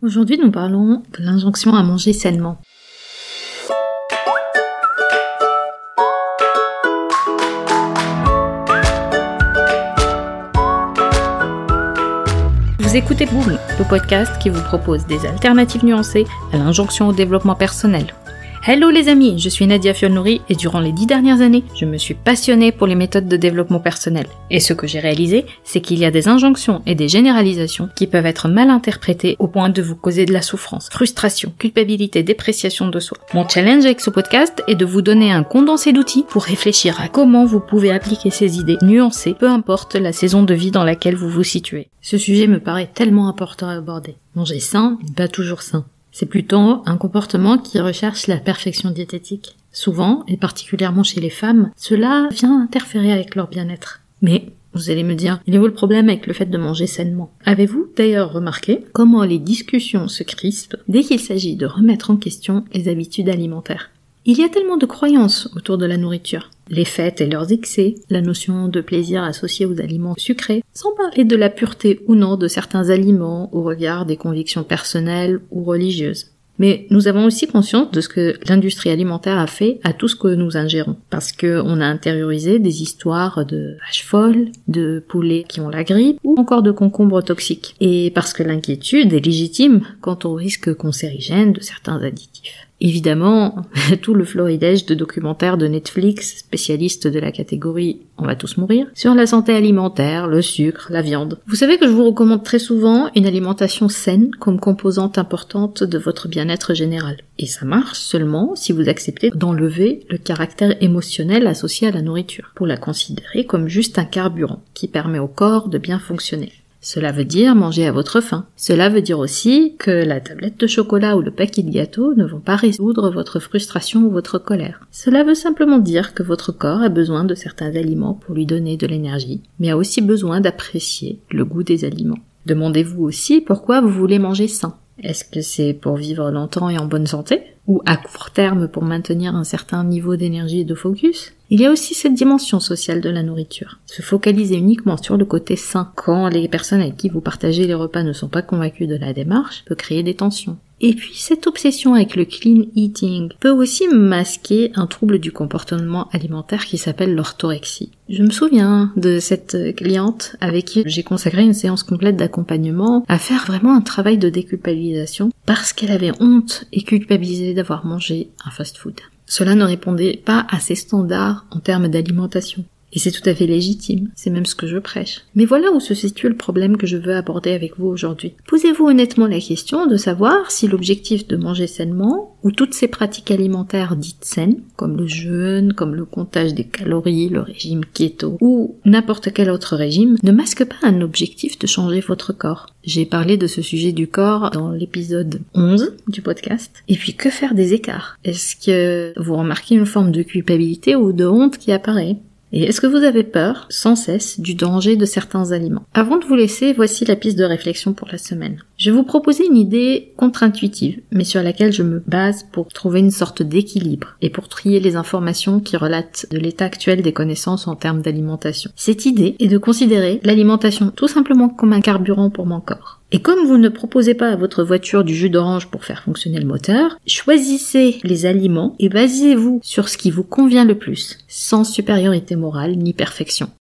Aujourd'hui, nous parlons de l'injonction à manger sainement. Vous écoutez Boom, le podcast qui vous propose des alternatives nuancées à l'injonction au développement personnel. Hello les amis, je suis Nadia Fionnouri et durant les dix dernières années, je me suis passionnée pour les méthodes de développement personnel. Et ce que j'ai réalisé, c'est qu'il y a des injonctions et des généralisations qui peuvent être mal interprétées au point de vous causer de la souffrance, frustration, culpabilité, dépréciation de soi. Mon challenge avec ce podcast est de vous donner un condensé d'outils pour réfléchir à comment vous pouvez appliquer ces idées nuancées, peu importe la saison de vie dans laquelle vous vous situez. Ce sujet me paraît tellement important à aborder. Manger sain pas toujours sain. C'est plutôt un comportement qui recherche la perfection diététique. Souvent, et particulièrement chez les femmes, cela vient interférer avec leur bien-être. Mais vous allez me dire, il est où le problème avec le fait de manger sainement? Avez-vous d'ailleurs remarqué comment les discussions se crispent dès qu'il s'agit de remettre en question les habitudes alimentaires? Il y a tellement de croyances autour de la nourriture. Les fêtes et leurs excès, la notion de plaisir associée aux aliments sucrés, sans parler de la pureté ou non de certains aliments au regard des convictions personnelles ou religieuses. Mais nous avons aussi conscience de ce que l'industrie alimentaire a fait à tout ce que nous ingérons. Parce qu'on a intériorisé des histoires de vaches folles, de poulets qui ont la grippe, ou encore de concombres toxiques. Et parce que l'inquiétude est légitime quant au risque cancérigène de certains additifs. Évidemment, tout le floridège de documentaires de Netflix, spécialistes de la catégorie On va tous mourir, sur la santé alimentaire, le sucre, la viande. Vous savez que je vous recommande très souvent une alimentation saine comme composante importante de votre bien-être général. Et ça marche seulement si vous acceptez d'enlever le caractère émotionnel associé à la nourriture, pour la considérer comme juste un carburant qui permet au corps de bien fonctionner. Cela veut dire manger à votre faim. Cela veut dire aussi que la tablette de chocolat ou le paquet de gâteaux ne vont pas résoudre votre frustration ou votre colère. Cela veut simplement dire que votre corps a besoin de certains aliments pour lui donner de l'énergie, mais a aussi besoin d'apprécier le goût des aliments. Demandez-vous aussi pourquoi vous voulez manger sain. Est-ce que c'est pour vivre longtemps et en bonne santé Ou à court terme pour maintenir un certain niveau d'énergie et de focus? Il y a aussi cette dimension sociale de la nourriture. Se focaliser uniquement sur le côté sain quand les personnes avec qui vous partagez les repas ne sont pas convaincues de la démarche peut créer des tensions. Et puis cette obsession avec le clean eating peut aussi masquer un trouble du comportement alimentaire qui s'appelle l'orthorexie. Je me souviens de cette cliente avec qui j'ai consacré une séance complète d'accompagnement à faire vraiment un travail de déculpabilisation parce qu'elle avait honte et culpabilisé d'avoir mangé un fast-food. Cela ne répondait pas à ses standards en termes d'alimentation. Et c'est tout à fait légitime, c'est même ce que je prêche. Mais voilà où se situe le problème que je veux aborder avec vous aujourd'hui. Posez-vous honnêtement la question de savoir si l'objectif de manger sainement, ou toutes ces pratiques alimentaires dites saines, comme le jeûne, comme le comptage des calories, le régime keto, ou n'importe quel autre régime, ne masque pas un objectif de changer votre corps. J'ai parlé de ce sujet du corps dans l'épisode 11 du podcast. Et puis que faire des écarts? Est-ce que vous remarquez une forme de culpabilité ou de honte qui apparaît? Et est-ce que vous avez peur, sans cesse, du danger de certains aliments? Avant de vous laisser, voici la piste de réflexion pour la semaine. Je vais vous proposer une idée contre-intuitive, mais sur laquelle je me base pour trouver une sorte d'équilibre et pour trier les informations qui relatent de l'état actuel des connaissances en termes d'alimentation. Cette idée est de considérer l'alimentation tout simplement comme un carburant pour mon corps. Et comme vous ne proposez pas à votre voiture du jus d'orange pour faire fonctionner le moteur, choisissez les aliments et basez-vous sur ce qui vous convient le plus, sans supériorité morale ni perfection.